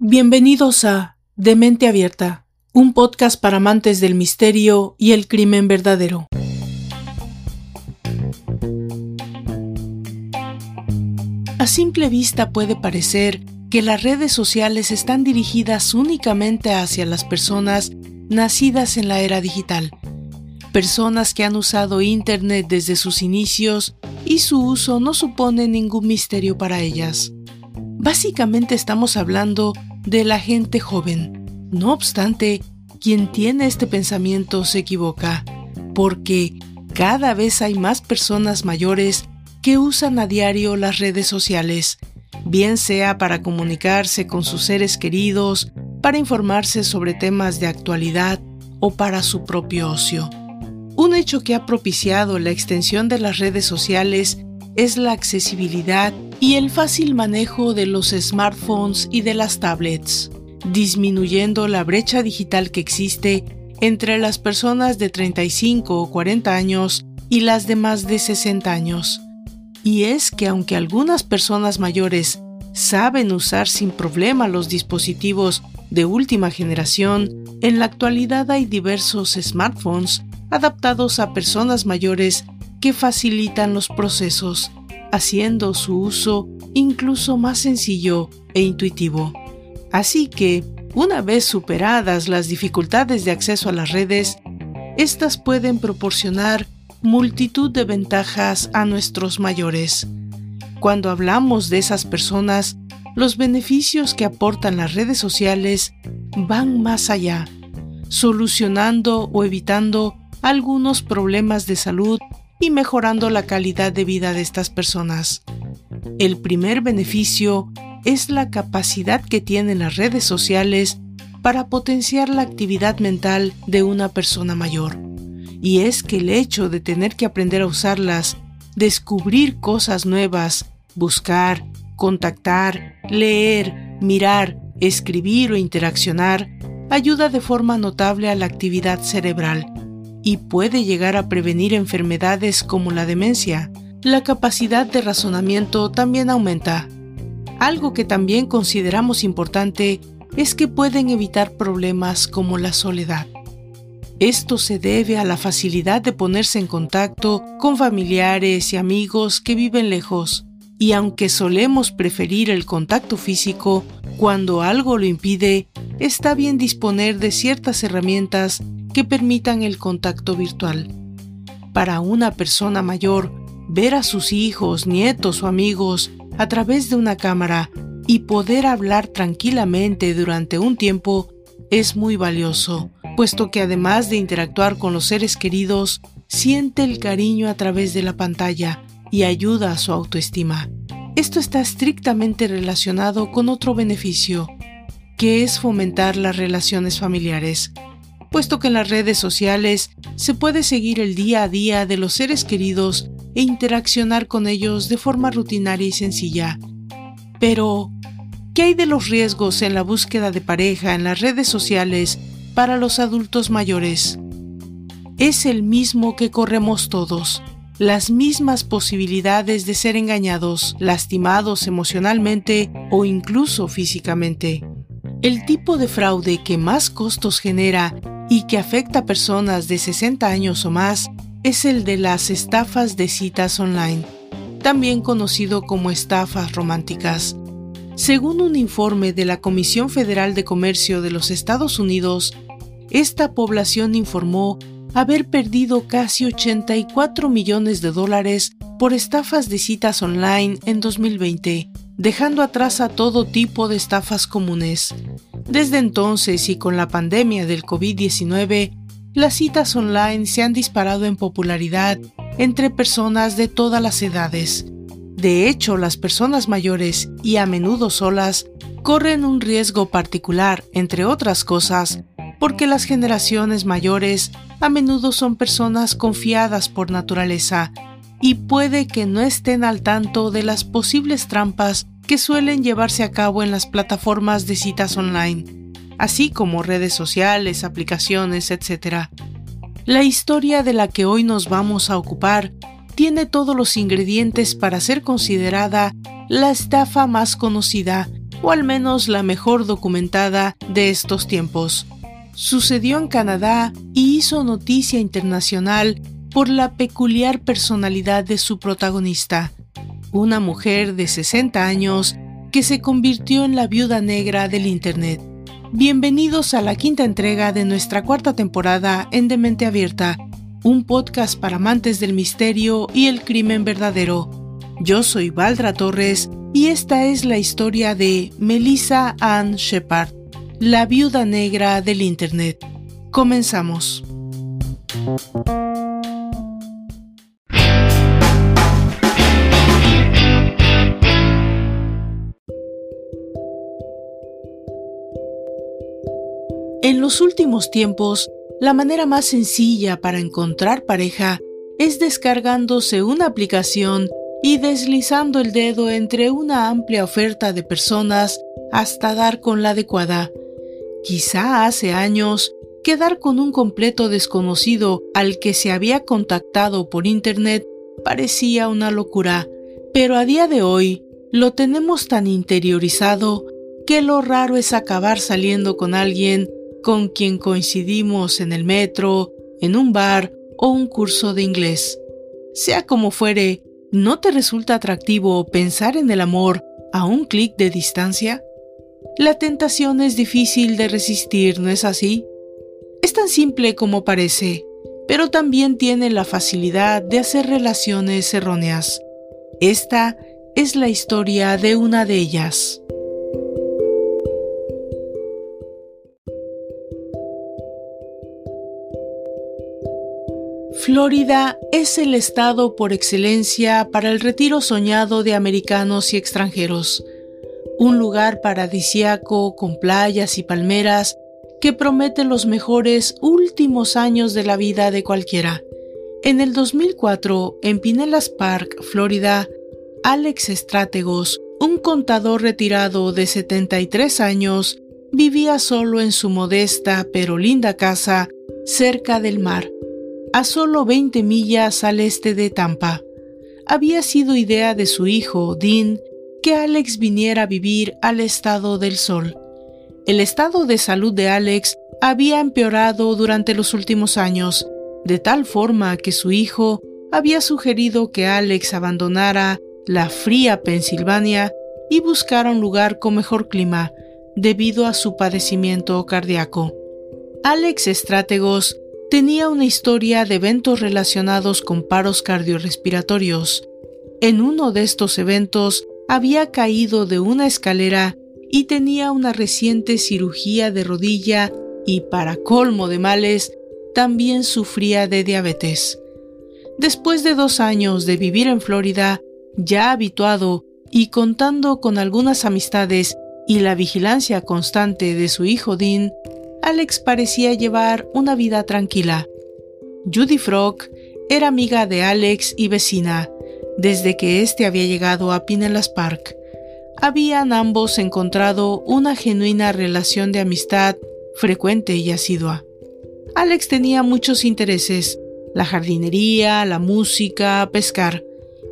Bienvenidos a De Mente Abierta, un podcast para amantes del misterio y el crimen verdadero. A simple vista puede parecer que las redes sociales están dirigidas únicamente hacia las personas nacidas en la era digital, personas que han usado Internet desde sus inicios y su uso no supone ningún misterio para ellas. Básicamente estamos hablando de la gente joven. No obstante, quien tiene este pensamiento se equivoca, porque cada vez hay más personas mayores que usan a diario las redes sociales, bien sea para comunicarse con sus seres queridos, para informarse sobre temas de actualidad o para su propio ocio. Un hecho que ha propiciado la extensión de las redes sociales es la accesibilidad y el fácil manejo de los smartphones y de las tablets, disminuyendo la brecha digital que existe entre las personas de 35 o 40 años y las de más de 60 años. Y es que aunque algunas personas mayores saben usar sin problema los dispositivos de última generación, en la actualidad hay diversos smartphones adaptados a personas mayores que facilitan los procesos, haciendo su uso incluso más sencillo e intuitivo. Así que, una vez superadas las dificultades de acceso a las redes, éstas pueden proporcionar multitud de ventajas a nuestros mayores. Cuando hablamos de esas personas, los beneficios que aportan las redes sociales van más allá, solucionando o evitando algunos problemas de salud y mejorando la calidad de vida de estas personas. El primer beneficio es la capacidad que tienen las redes sociales para potenciar la actividad mental de una persona mayor. Y es que el hecho de tener que aprender a usarlas, descubrir cosas nuevas, buscar, contactar, leer, mirar, escribir o interaccionar, ayuda de forma notable a la actividad cerebral y puede llegar a prevenir enfermedades como la demencia. La capacidad de razonamiento también aumenta. Algo que también consideramos importante es que pueden evitar problemas como la soledad. Esto se debe a la facilidad de ponerse en contacto con familiares y amigos que viven lejos, y aunque solemos preferir el contacto físico, cuando algo lo impide, está bien disponer de ciertas herramientas que permitan el contacto virtual. Para una persona mayor, ver a sus hijos, nietos o amigos a través de una cámara y poder hablar tranquilamente durante un tiempo es muy valioso, puesto que además de interactuar con los seres queridos, siente el cariño a través de la pantalla y ayuda a su autoestima. Esto está estrictamente relacionado con otro beneficio, que es fomentar las relaciones familiares puesto que en las redes sociales se puede seguir el día a día de los seres queridos e interaccionar con ellos de forma rutinaria y sencilla. Pero, ¿qué hay de los riesgos en la búsqueda de pareja en las redes sociales para los adultos mayores? Es el mismo que corremos todos, las mismas posibilidades de ser engañados, lastimados emocionalmente o incluso físicamente. El tipo de fraude que más costos genera y que afecta a personas de 60 años o más es el de las estafas de citas online, también conocido como estafas románticas. Según un informe de la Comisión Federal de Comercio de los Estados Unidos, esta población informó haber perdido casi 84 millones de dólares por estafas de citas online en 2020, dejando atrás a todo tipo de estafas comunes. Desde entonces y con la pandemia del COVID-19, las citas online se han disparado en popularidad entre personas de todas las edades. De hecho, las personas mayores y a menudo solas corren un riesgo particular, entre otras cosas, porque las generaciones mayores a menudo son personas confiadas por naturaleza y puede que no estén al tanto de las posibles trampas que suelen llevarse a cabo en las plataformas de citas online, así como redes sociales, aplicaciones, etc. La historia de la que hoy nos vamos a ocupar tiene todos los ingredientes para ser considerada la estafa más conocida o al menos la mejor documentada de estos tiempos. Sucedió en Canadá y hizo noticia internacional por la peculiar personalidad de su protagonista, una mujer de 60 años que se convirtió en la viuda negra del Internet. Bienvenidos a la quinta entrega de nuestra cuarta temporada en Demente Abierta, un podcast para amantes del misterio y el crimen verdadero. Yo soy Valdra Torres y esta es la historia de Melissa Ann Shepard, la viuda negra del Internet. Comenzamos. En los últimos tiempos, la manera más sencilla para encontrar pareja es descargándose una aplicación y deslizando el dedo entre una amplia oferta de personas hasta dar con la adecuada. Quizá hace años, quedar con un completo desconocido al que se había contactado por Internet parecía una locura, pero a día de hoy lo tenemos tan interiorizado que lo raro es acabar saliendo con alguien con quien coincidimos en el metro, en un bar o un curso de inglés. Sea como fuere, ¿no te resulta atractivo pensar en el amor a un clic de distancia? La tentación es difícil de resistir, ¿no es así? Es tan simple como parece, pero también tiene la facilidad de hacer relaciones erróneas. Esta es la historia de una de ellas. Florida es el estado por excelencia para el retiro soñado de americanos y extranjeros, un lugar paradisiaco con playas y palmeras que promete los mejores últimos años de la vida de cualquiera. En el 2004, en Pinellas Park, Florida, Alex Estrategos, un contador retirado de 73 años, vivía solo en su modesta pero linda casa cerca del mar a solo 20 millas al este de Tampa. Había sido idea de su hijo, Dean, que Alex viniera a vivir al estado del sol. El estado de salud de Alex había empeorado durante los últimos años, de tal forma que su hijo había sugerido que Alex abandonara la fría Pensilvania y buscara un lugar con mejor clima, debido a su padecimiento cardíaco. Alex Estrátegos tenía una historia de eventos relacionados con paros cardiorrespiratorios. En uno de estos eventos había caído de una escalera y tenía una reciente cirugía de rodilla y, para colmo de males, también sufría de diabetes. Después de dos años de vivir en Florida, ya habituado y contando con algunas amistades y la vigilancia constante de su hijo Dean, Alex parecía llevar una vida tranquila. Judy Frog era amiga de Alex y vecina desde que éste había llegado a Pinellas Park. Habían ambos encontrado una genuina relación de amistad frecuente y asidua. Alex tenía muchos intereses, la jardinería, la música, pescar,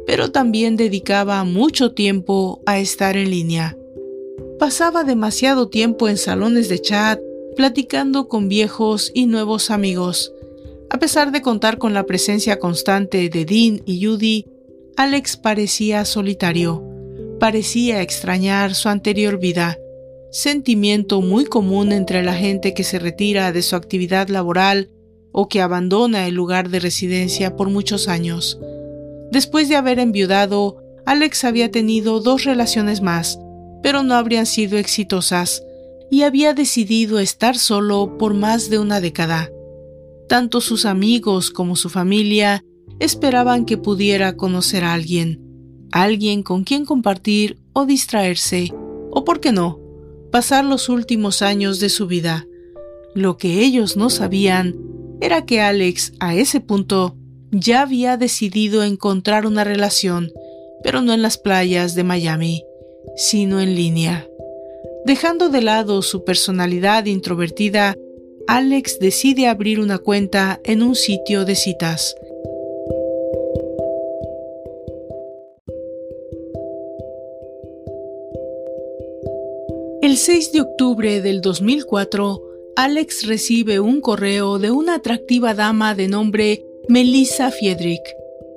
pero también dedicaba mucho tiempo a estar en línea. Pasaba demasiado tiempo en salones de chat platicando con viejos y nuevos amigos. A pesar de contar con la presencia constante de Dean y Judy, Alex parecía solitario, parecía extrañar su anterior vida, sentimiento muy común entre la gente que se retira de su actividad laboral o que abandona el lugar de residencia por muchos años. Después de haber enviudado, Alex había tenido dos relaciones más, pero no habrían sido exitosas y había decidido estar solo por más de una década. Tanto sus amigos como su familia esperaban que pudiera conocer a alguien, alguien con quien compartir o distraerse, o por qué no, pasar los últimos años de su vida. Lo que ellos no sabían era que Alex, a ese punto, ya había decidido encontrar una relación, pero no en las playas de Miami, sino en línea. Dejando de lado su personalidad introvertida, Alex decide abrir una cuenta en un sitio de citas. El 6 de octubre del 2004, Alex recibe un correo de una atractiva dama de nombre Melissa Fiedrich.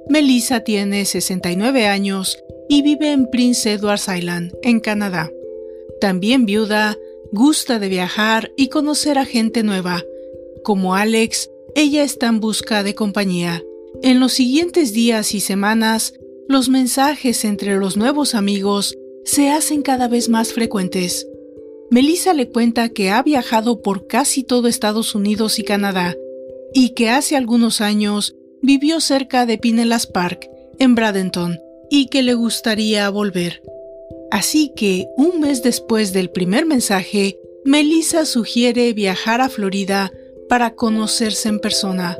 Melissa tiene 69 años y vive en Prince Edward Island, en Canadá. También viuda, gusta de viajar y conocer a gente nueva. Como Alex, ella está en busca de compañía. En los siguientes días y semanas, los mensajes entre los nuevos amigos se hacen cada vez más frecuentes. Melissa le cuenta que ha viajado por casi todo Estados Unidos y Canadá y que hace algunos años vivió cerca de Pinellas Park, en Bradenton, y que le gustaría volver. Así que, un mes después del primer mensaje, Melissa sugiere viajar a Florida para conocerse en persona.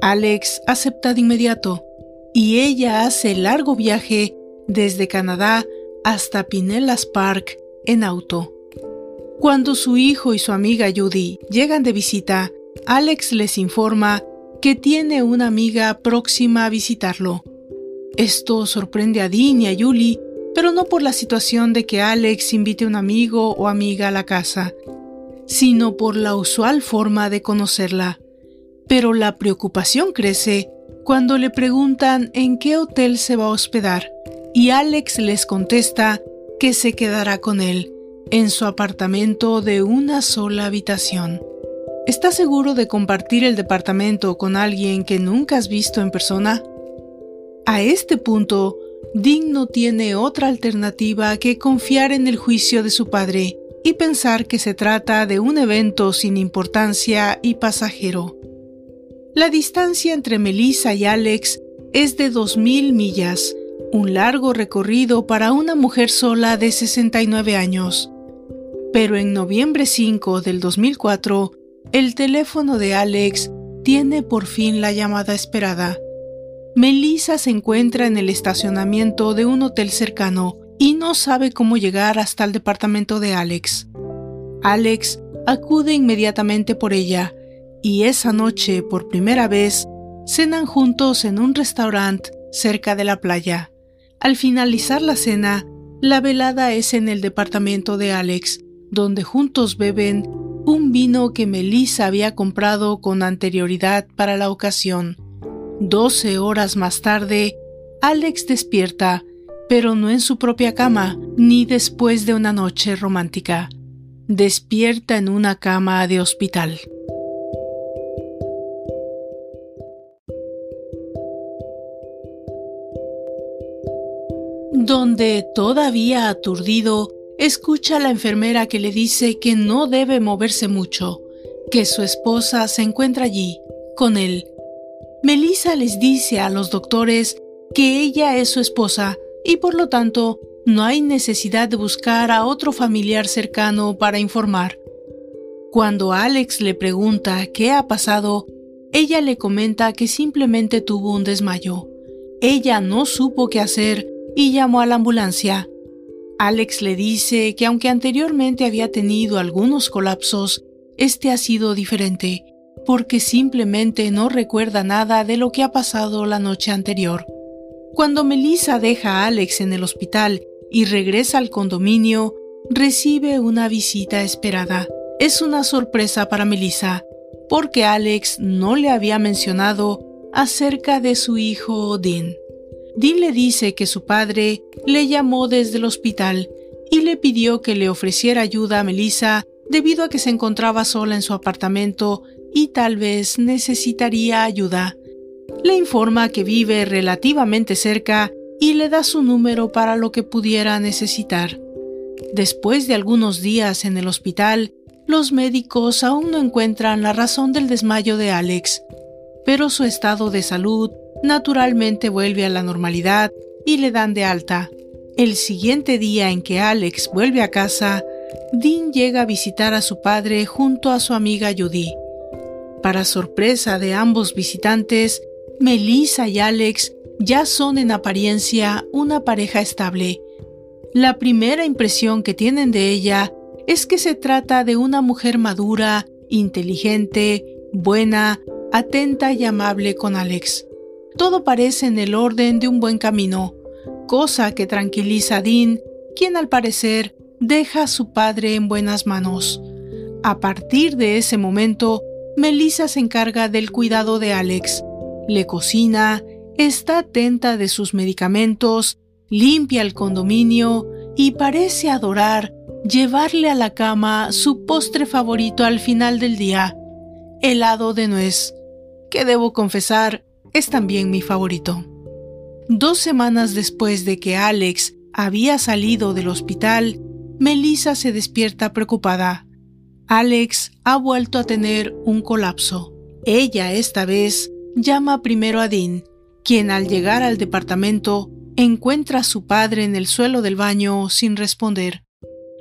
Alex acepta de inmediato y ella hace el largo viaje desde Canadá hasta Pinellas Park en auto. Cuando su hijo y su amiga Judy llegan de visita, Alex les informa que tiene una amiga próxima a visitarlo. Esto sorprende a Dean y a Julie, pero no por la situación de que Alex invite a un amigo o amiga a la casa, sino por la usual forma de conocerla. Pero la preocupación crece cuando le preguntan en qué hotel se va a hospedar, y Alex les contesta que se quedará con él en su apartamento de una sola habitación. ¿Estás seguro de compartir el departamento con alguien que nunca has visto en persona? A este punto, Dean no tiene otra alternativa que confiar en el juicio de su padre y pensar que se trata de un evento sin importancia y pasajero. La distancia entre Melissa y Alex es de 2.000 millas, un largo recorrido para una mujer sola de 69 años pero en noviembre 5 del 2004, el teléfono de Alex tiene por fin la llamada esperada. Melissa se encuentra en el estacionamiento de un hotel cercano y no sabe cómo llegar hasta el departamento de Alex. Alex acude inmediatamente por ella y esa noche, por primera vez, cenan juntos en un restaurante cerca de la playa. Al finalizar la cena, la velada es en el departamento de Alex donde juntos beben un vino que Melissa había comprado con anterioridad para la ocasión. Doce horas más tarde, Alex despierta, pero no en su propia cama, ni después de una noche romántica. Despierta en una cama de hospital. Donde, todavía aturdido, escucha a la enfermera que le dice que no debe moverse mucho, que su esposa se encuentra allí, con él. Melissa les dice a los doctores que ella es su esposa y por lo tanto no hay necesidad de buscar a otro familiar cercano para informar. Cuando Alex le pregunta qué ha pasado, ella le comenta que simplemente tuvo un desmayo. Ella no supo qué hacer y llamó a la ambulancia. Alex le dice que aunque anteriormente había tenido algunos colapsos, este ha sido diferente, porque simplemente no recuerda nada de lo que ha pasado la noche anterior. Cuando Melissa deja a Alex en el hospital y regresa al condominio, recibe una visita esperada. Es una sorpresa para Melissa, porque Alex no le había mencionado acerca de su hijo Dean. Dean le dice que su padre le llamó desde el hospital y le pidió que le ofreciera ayuda a Melissa debido a que se encontraba sola en su apartamento y tal vez necesitaría ayuda. Le informa que vive relativamente cerca y le da su número para lo que pudiera necesitar. Después de algunos días en el hospital, los médicos aún no encuentran la razón del desmayo de Alex, pero su estado de salud naturalmente vuelve a la normalidad y le dan de alta. El siguiente día en que Alex vuelve a casa, Dean llega a visitar a su padre junto a su amiga Judy. Para sorpresa de ambos visitantes, Melissa y Alex ya son en apariencia una pareja estable. La primera impresión que tienen de ella es que se trata de una mujer madura, inteligente, buena, atenta y amable con Alex todo parece en el orden de un buen camino, cosa que tranquiliza a Dean, quien al parecer deja a su padre en buenas manos. A partir de ese momento, Melissa se encarga del cuidado de Alex. Le cocina, está atenta de sus medicamentos, limpia el condominio y parece adorar llevarle a la cama su postre favorito al final del día, helado de nuez, que debo confesar es también mi favorito. Dos semanas después de que Alex había salido del hospital, Melissa se despierta preocupada. Alex ha vuelto a tener un colapso. Ella esta vez llama primero a Dean, quien al llegar al departamento encuentra a su padre en el suelo del baño sin responder.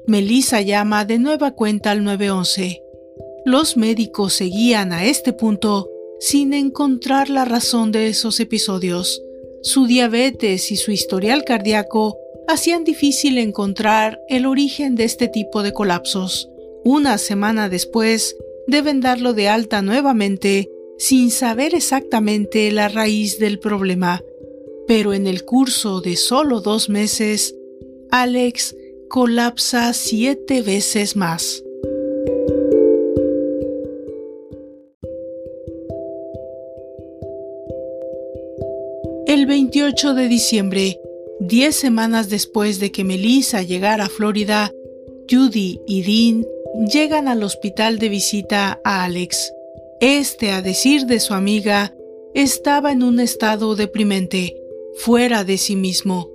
Melissa llama de nueva cuenta al 911. Los médicos seguían a este punto sin encontrar la razón de esos episodios. Su diabetes y su historial cardíaco hacían difícil encontrar el origen de este tipo de colapsos. Una semana después, deben darlo de alta nuevamente sin saber exactamente la raíz del problema. Pero en el curso de solo dos meses, Alex colapsa siete veces más. El 28 de diciembre, diez semanas después de que Melissa llegara a Florida, Judy y Dean llegan al hospital de visita a Alex. Este, a decir de su amiga, estaba en un estado deprimente, fuera de sí mismo.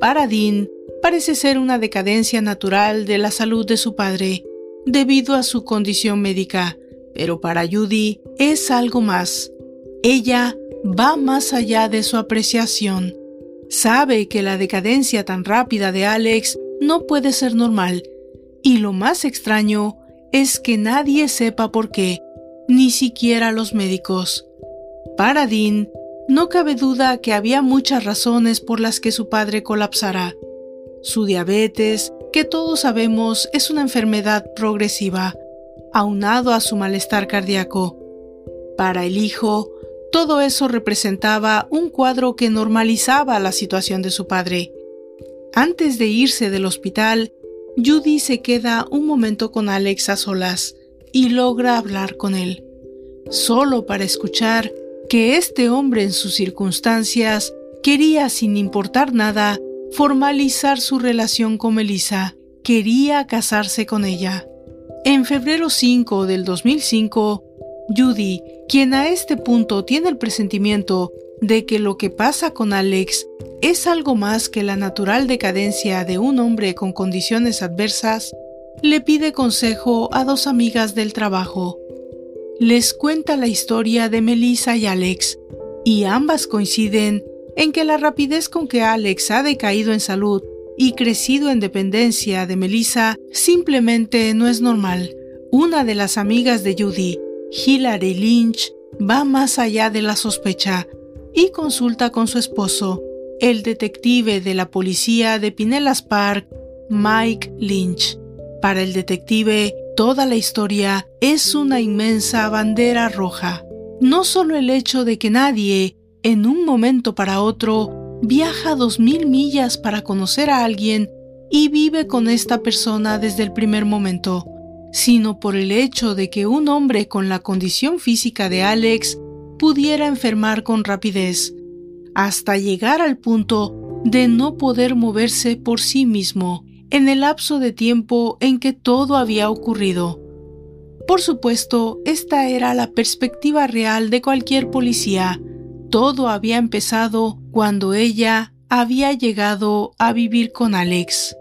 Para Dean, parece ser una decadencia natural de la salud de su padre, debido a su condición médica, pero para Judy es algo más. Ella va más allá de su apreciación. Sabe que la decadencia tan rápida de Alex no puede ser normal, y lo más extraño es que nadie sepa por qué, ni siquiera los médicos. Para Dean, no cabe duda que había muchas razones por las que su padre colapsará. Su diabetes, que todos sabemos es una enfermedad progresiva, aunado a su malestar cardíaco. Para el hijo, todo eso representaba un cuadro que normalizaba la situación de su padre. Antes de irse del hospital, Judy se queda un momento con Alex a solas y logra hablar con él, solo para escuchar que este hombre en sus circunstancias quería, sin importar nada, formalizar su relación con Melissa, quería casarse con ella. En febrero 5 del 2005, Judy, quien a este punto tiene el presentimiento de que lo que pasa con Alex es algo más que la natural decadencia de un hombre con condiciones adversas, le pide consejo a dos amigas del trabajo. Les cuenta la historia de Melissa y Alex, y ambas coinciden en que la rapidez con que Alex ha decaído en salud y crecido en dependencia de Melissa simplemente no es normal. Una de las amigas de Judy, Hilary Lynch va más allá de la sospecha y consulta con su esposo, el detective de la policía de Pinellas Park, Mike Lynch. Para el detective, toda la historia es una inmensa bandera roja. No solo el hecho de que nadie, en un momento para otro, viaja dos mil millas para conocer a alguien y vive con esta persona desde el primer momento, sino por el hecho de que un hombre con la condición física de Alex pudiera enfermar con rapidez, hasta llegar al punto de no poder moverse por sí mismo en el lapso de tiempo en que todo había ocurrido. Por supuesto, esta era la perspectiva real de cualquier policía. Todo había empezado cuando ella había llegado a vivir con Alex.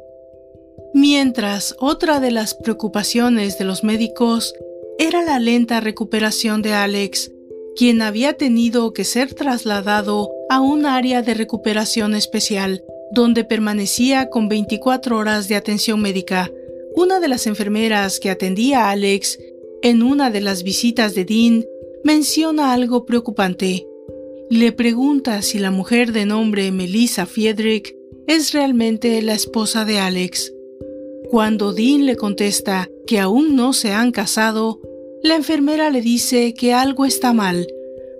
Mientras otra de las preocupaciones de los médicos era la lenta recuperación de Alex, quien había tenido que ser trasladado a un área de recuperación especial, donde permanecía con 24 horas de atención médica. Una de las enfermeras que atendía a Alex en una de las visitas de Dean menciona algo preocupante. Le pregunta si la mujer de nombre Melissa Fiedrich es realmente la esposa de Alex. Cuando Dean le contesta que aún no se han casado, la enfermera le dice que algo está mal,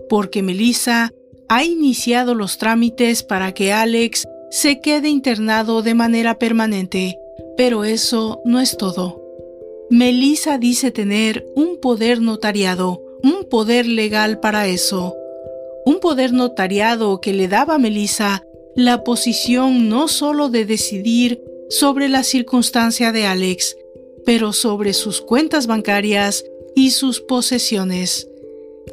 porque Melissa ha iniciado los trámites para que Alex se quede internado de manera permanente, Pero eso no es todo. Melissa dice tener un poder notariado, un poder legal para eso. Un poder notariado que le daba a Melissa la posición no solo de decidir sobre la circunstancia de Alex, pero sobre sus cuentas bancarias y sus posesiones.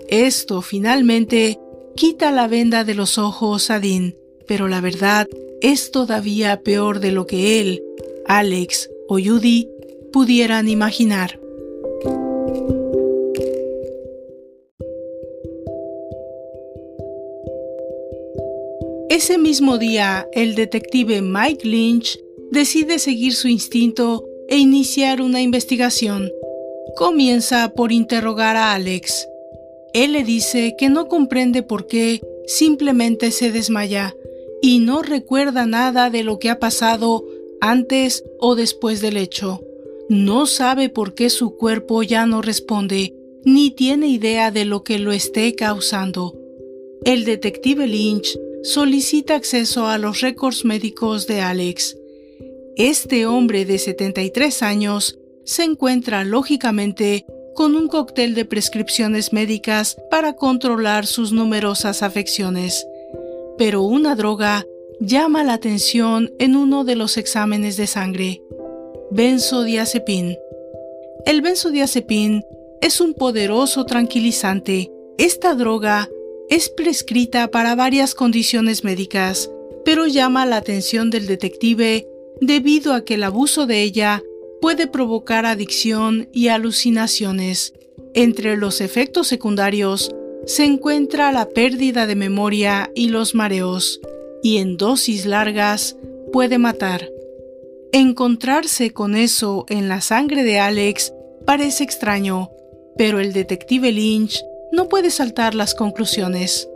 Esto finalmente quita la venda de los ojos a Dean, pero la verdad es todavía peor de lo que él, Alex o Judy pudieran imaginar. Ese mismo día, el detective Mike Lynch decide seguir su instinto e iniciar una investigación. Comienza por interrogar a Alex. Él le dice que no comprende por qué simplemente se desmaya y no recuerda nada de lo que ha pasado antes o después del hecho. No sabe por qué su cuerpo ya no responde, ni tiene idea de lo que lo esté causando. El detective Lynch solicita acceso a los récords médicos de Alex. Este hombre de 73 años se encuentra lógicamente con un cóctel de prescripciones médicas para controlar sus numerosas afecciones. Pero una droga llama la atención en uno de los exámenes de sangre. Benzodiazepin. El benzodiazepin es un poderoso tranquilizante. Esta droga es prescrita para varias condiciones médicas, pero llama la atención del detective debido a que el abuso de ella puede provocar adicción y alucinaciones. Entre los efectos secundarios se encuentra la pérdida de memoria y los mareos, y en dosis largas puede matar. Encontrarse con eso en la sangre de Alex parece extraño, pero el detective Lynch no puede saltar las conclusiones.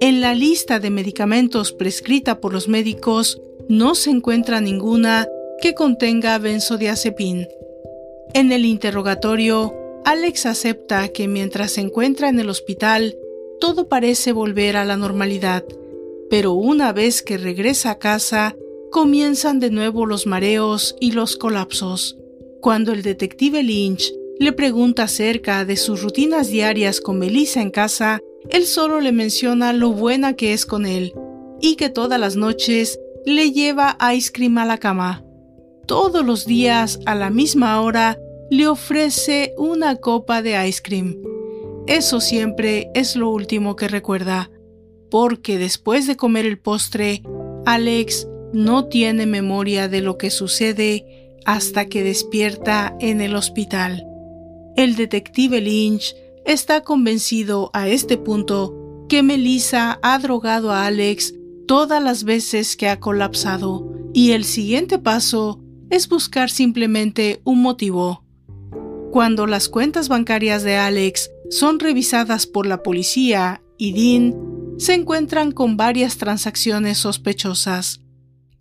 En la lista de medicamentos prescrita por los médicos no se encuentra ninguna que contenga benzodiazepin. En el interrogatorio, Alex acepta que mientras se encuentra en el hospital, todo parece volver a la normalidad, pero una vez que regresa a casa, comienzan de nuevo los mareos y los colapsos. Cuando el detective Lynch le pregunta acerca de sus rutinas diarias con Melissa en casa, él solo le menciona lo buena que es con él y que todas las noches le lleva ice cream a la cama. Todos los días a la misma hora le ofrece una copa de ice cream. Eso siempre es lo último que recuerda, porque después de comer el postre, Alex no tiene memoria de lo que sucede hasta que despierta en el hospital. El detective Lynch está convencido a este punto que Melissa ha drogado a Alex todas las veces que ha colapsado y el siguiente paso es buscar simplemente un motivo. Cuando las cuentas bancarias de Alex son revisadas por la policía y Dean, se encuentran con varias transacciones sospechosas.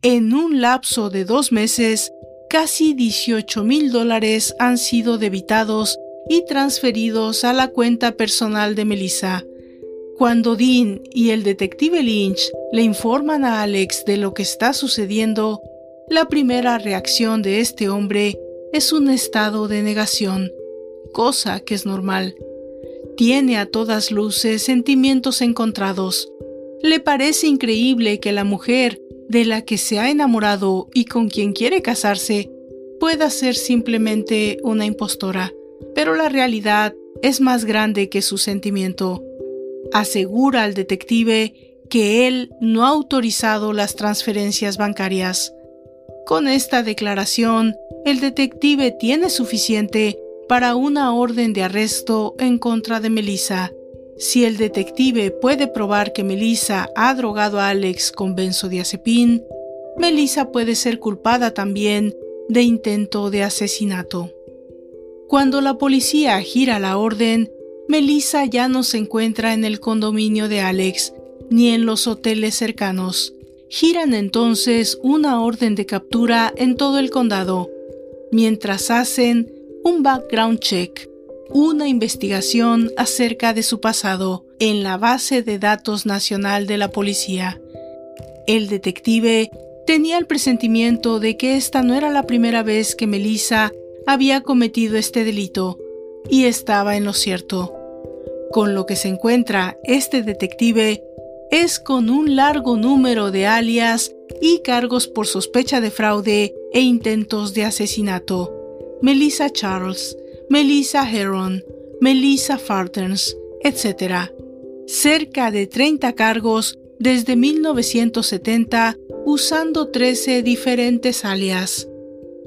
En un lapso de dos meses, casi 18 mil dólares han sido debitados y transferidos a la cuenta personal de Melissa, cuando Dean y el detective Lynch le informan a Alex de lo que está sucediendo, la primera reacción de este hombre es un estado de negación, cosa que es normal. Tiene a todas luces sentimientos encontrados. Le parece increíble que la mujer de la que se ha enamorado y con quien quiere casarse pueda ser simplemente una impostora, pero la realidad es más grande que su sentimiento asegura al detective que él no ha autorizado las transferencias bancarias. Con esta declaración, el detective tiene suficiente para una orden de arresto en contra de Melissa. Si el detective puede probar que Melissa ha drogado a Alex con benzodiazepin, Melissa puede ser culpada también de intento de asesinato. Cuando la policía gira la orden, Melissa ya no se encuentra en el condominio de Alex ni en los hoteles cercanos. Giran entonces una orden de captura en todo el condado, mientras hacen un background check, una investigación acerca de su pasado en la base de datos nacional de la policía. El detective Tenía el presentimiento de que esta no era la primera vez que Melissa había cometido este delito, y estaba en lo cierto. Con lo que se encuentra este detective es con un largo número de alias y cargos por sospecha de fraude e intentos de asesinato. Melissa Charles, Melissa Heron, Melissa Fartens, etc. Cerca de 30 cargos desde 1970 usando 13 diferentes alias.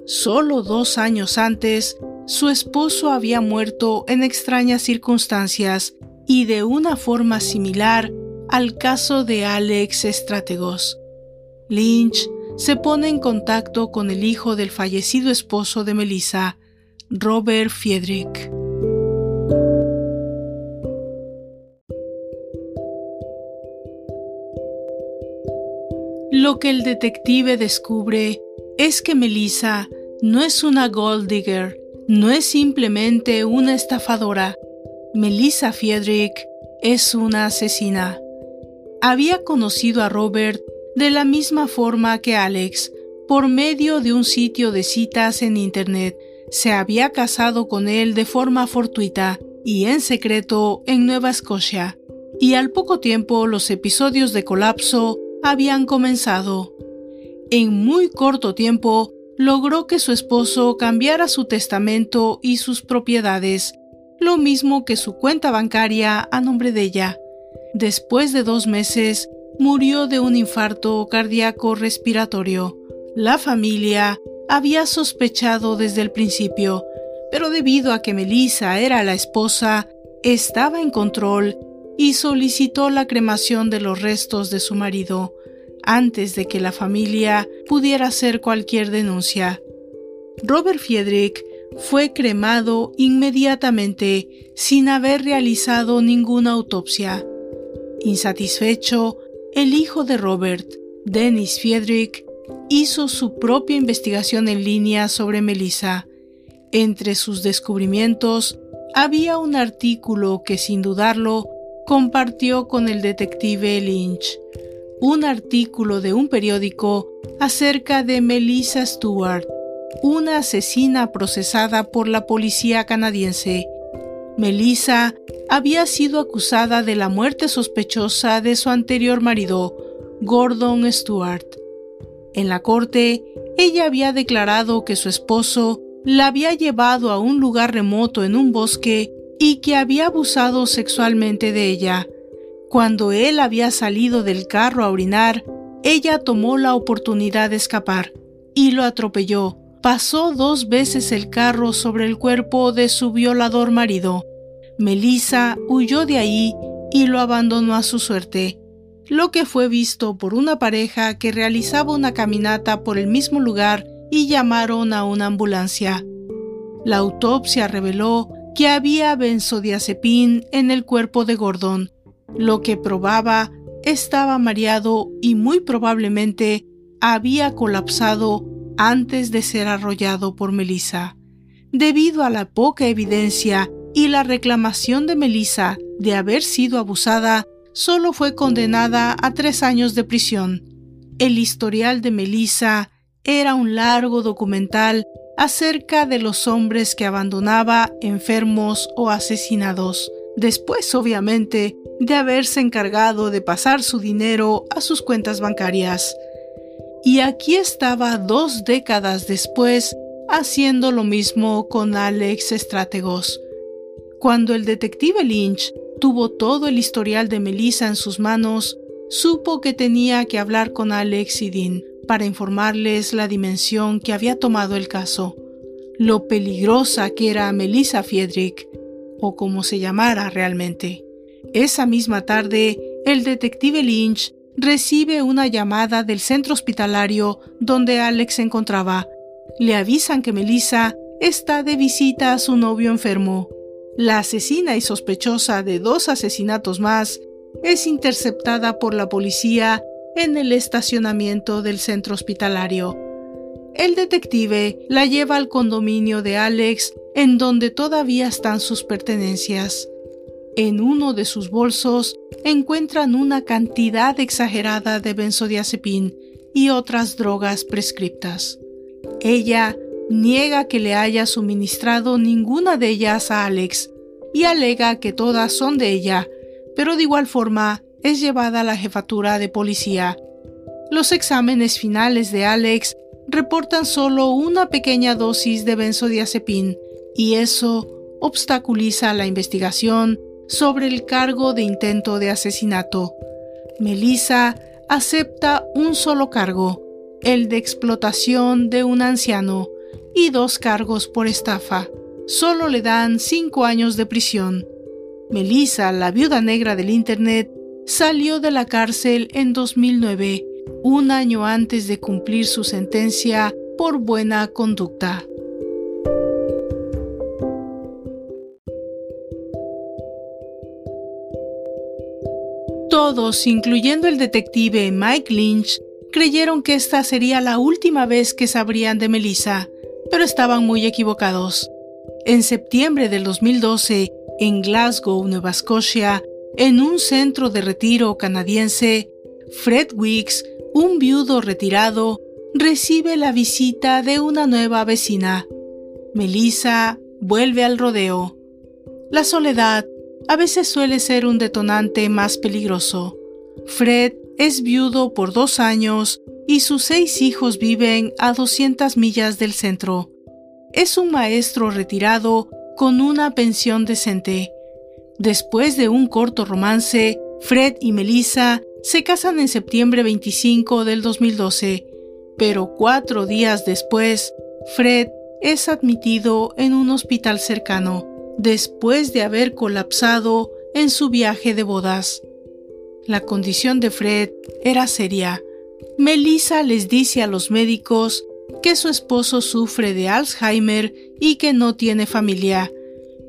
Solo dos años antes, su esposo había muerto en extrañas circunstancias y de una forma similar al caso de Alex Estrátegos. Lynch se pone en contacto con el hijo del fallecido esposo de Melissa, Robert Fiedrich. Lo que el detective descubre es que Melissa no es una gold digger, no es simplemente una estafadora. Melissa Fiedrich es una asesina. Había conocido a Robert de la misma forma que Alex, por medio de un sitio de citas en Internet. Se había casado con él de forma fortuita y en secreto en Nueva Escocia. Y al poco tiempo los episodios de colapso habían comenzado. En muy corto tiempo logró que su esposo cambiara su testamento y sus propiedades, lo mismo que su cuenta bancaria a nombre de ella. Después de dos meses, murió de un infarto cardíaco respiratorio. La familia había sospechado desde el principio, pero debido a que Melissa era la esposa, estaba en control y solicitó la cremación de los restos de su marido antes de que la familia pudiera hacer cualquier denuncia. Robert Fiedrich fue cremado inmediatamente sin haber realizado ninguna autopsia. Insatisfecho, el hijo de Robert, Dennis Fiedrich, hizo su propia investigación en línea sobre Melissa. Entre sus descubrimientos había un artículo que sin dudarlo compartió con el detective Lynch, un artículo de un periódico acerca de Melissa Stewart, una asesina procesada por la policía canadiense. Melissa había sido acusada de la muerte sospechosa de su anterior marido, Gordon Stewart. En la corte, ella había declarado que su esposo la había llevado a un lugar remoto en un bosque y que había abusado sexualmente de ella. Cuando él había salido del carro a orinar, ella tomó la oportunidad de escapar y lo atropelló. Pasó dos veces el carro sobre el cuerpo de su violador marido. Melissa huyó de ahí y lo abandonó a su suerte, lo que fue visto por una pareja que realizaba una caminata por el mismo lugar y llamaron a una ambulancia. La autopsia reveló que había benzodiazepín en el cuerpo de Gordon, lo que probaba estaba mareado y muy probablemente había colapsado antes de ser arrollado por Melissa. Debido a la poca evidencia y la reclamación de Melissa de haber sido abusada, solo fue condenada a tres años de prisión. El historial de Melissa era un largo documental acerca de los hombres que abandonaba enfermos o asesinados. Después, obviamente, de haberse encargado de pasar su dinero a sus cuentas bancarias. Y aquí estaba dos décadas después haciendo lo mismo con Alex Estrátegos. Cuando el detective Lynch tuvo todo el historial de Melissa en sus manos, supo que tenía que hablar con Alex y Dean para informarles la dimensión que había tomado el caso, lo peligrosa que era Melissa Fiedrich, o como se llamara realmente. Esa misma tarde, el detective Lynch recibe una llamada del centro hospitalario donde Alex se encontraba. Le avisan que Melissa está de visita a su novio enfermo. La asesina y sospechosa de dos asesinatos más es interceptada por la policía en el estacionamiento del centro hospitalario. El detective la lleva al condominio de Alex en donde todavía están sus pertenencias. En uno de sus bolsos encuentran una cantidad exagerada de benzodiazepín y otras drogas prescriptas. Ella niega que le haya suministrado ninguna de ellas a Alex y alega que todas son de ella, pero de igual forma es llevada a la jefatura de policía. Los exámenes finales de Alex reportan solo una pequeña dosis de benzodiazepín y eso obstaculiza la investigación sobre el cargo de intento de asesinato. Melissa acepta un solo cargo, el de explotación de un anciano, y dos cargos por estafa. Solo le dan cinco años de prisión. Melissa, la viuda negra del Internet, salió de la cárcel en 2009, un año antes de cumplir su sentencia por buena conducta. Todos, incluyendo el detective Mike Lynch, creyeron que esta sería la última vez que sabrían de Melissa, pero estaban muy equivocados. En septiembre del 2012, en Glasgow, Nueva Escocia, en un centro de retiro canadiense, Fred Weeks, un viudo retirado, recibe la visita de una nueva vecina. Melissa vuelve al rodeo. La soledad a veces suele ser un detonante más peligroso. Fred es viudo por dos años y sus seis hijos viven a 200 millas del centro. Es un maestro retirado con una pensión decente. Después de un corto romance, Fred y Melissa se casan en septiembre 25 del 2012, pero cuatro días después, Fred es admitido en un hospital cercano después de haber colapsado en su viaje de bodas. La condición de Fred era seria. Melissa les dice a los médicos que su esposo sufre de Alzheimer y que no tiene familia,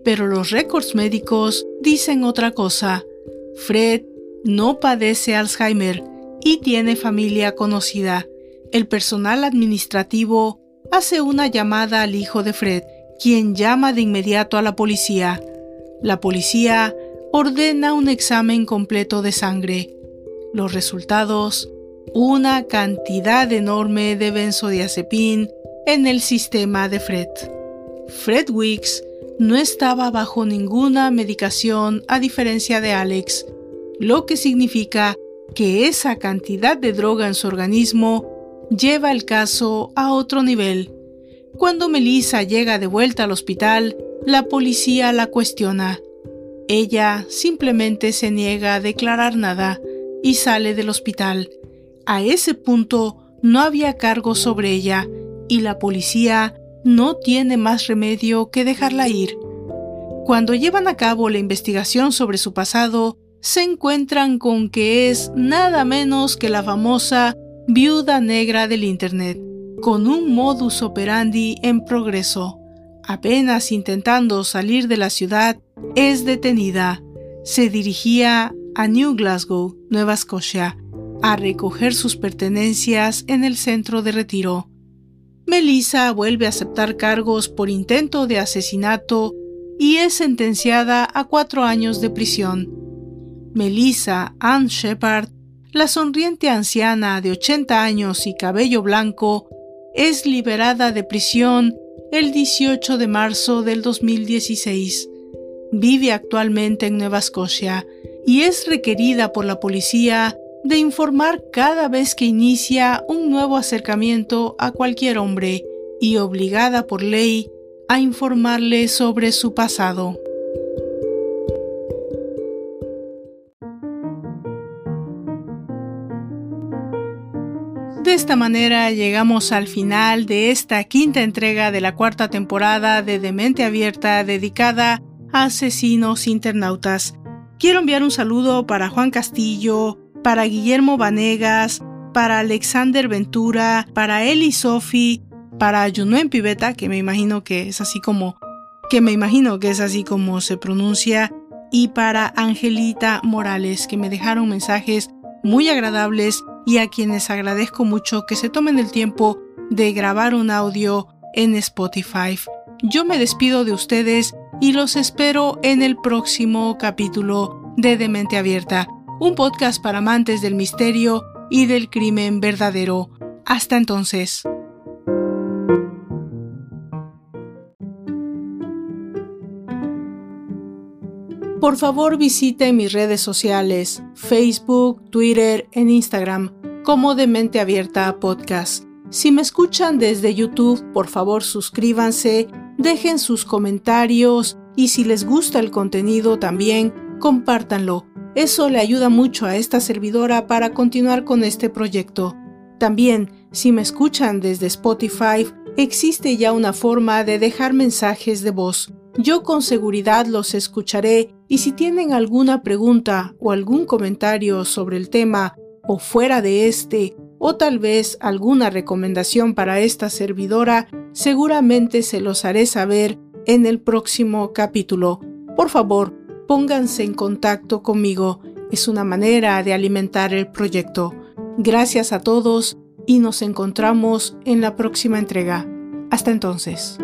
pero los récords médicos dicen otra cosa. Fred no padece Alzheimer y tiene familia conocida. El personal administrativo hace una llamada al hijo de Fred quien llama de inmediato a la policía. La policía ordena un examen completo de sangre. Los resultados, una cantidad enorme de benzodiazepín en el sistema de Fred. Fred Weeks no estaba bajo ninguna medicación a diferencia de Alex, lo que significa que esa cantidad de droga en su organismo lleva el caso a otro nivel. Cuando Melissa llega de vuelta al hospital, la policía la cuestiona. Ella simplemente se niega a declarar nada y sale del hospital. A ese punto no había cargo sobre ella y la policía no tiene más remedio que dejarla ir. Cuando llevan a cabo la investigación sobre su pasado, se encuentran con que es nada menos que la famosa viuda negra del Internet con un modus operandi en progreso. Apenas intentando salir de la ciudad, es detenida. Se dirigía a New Glasgow, Nueva Escocia, a recoger sus pertenencias en el centro de retiro. Melissa vuelve a aceptar cargos por intento de asesinato y es sentenciada a cuatro años de prisión. Melissa Ann Shepard, la sonriente anciana de 80 años y cabello blanco, es liberada de prisión el 18 de marzo del 2016. Vive actualmente en Nueva Escocia y es requerida por la policía de informar cada vez que inicia un nuevo acercamiento a cualquier hombre y obligada por ley a informarle sobre su pasado. De esta manera llegamos al final de esta quinta entrega de la cuarta temporada de Demente Abierta dedicada a asesinos internautas. Quiero enviar un saludo para Juan Castillo, para Guillermo Vanegas, para Alexander Ventura, para Eli Sofi, para Junuen Piveta, que me imagino que es así como que me imagino que es así como se pronuncia, y para Angelita Morales, que me dejaron mensajes muy agradables y a quienes agradezco mucho que se tomen el tiempo de grabar un audio en Spotify. Yo me despido de ustedes y los espero en el próximo capítulo de Demente Abierta, un podcast para amantes del misterio y del crimen verdadero. Hasta entonces. Por favor visite mis redes sociales, Facebook, Twitter, en Instagram, como de Mente Abierta Podcast. Si me escuchan desde YouTube, por favor suscríbanse, dejen sus comentarios y si les gusta el contenido también, compártanlo. Eso le ayuda mucho a esta servidora para continuar con este proyecto. También, si me escuchan desde Spotify, existe ya una forma de dejar mensajes de voz. Yo con seguridad los escucharé y si tienen alguna pregunta o algún comentario sobre el tema o fuera de este, o tal vez alguna recomendación para esta servidora, seguramente se los haré saber en el próximo capítulo. Por favor, pónganse en contacto conmigo. Es una manera de alimentar el proyecto. Gracias a todos y nos encontramos en la próxima entrega. Hasta entonces.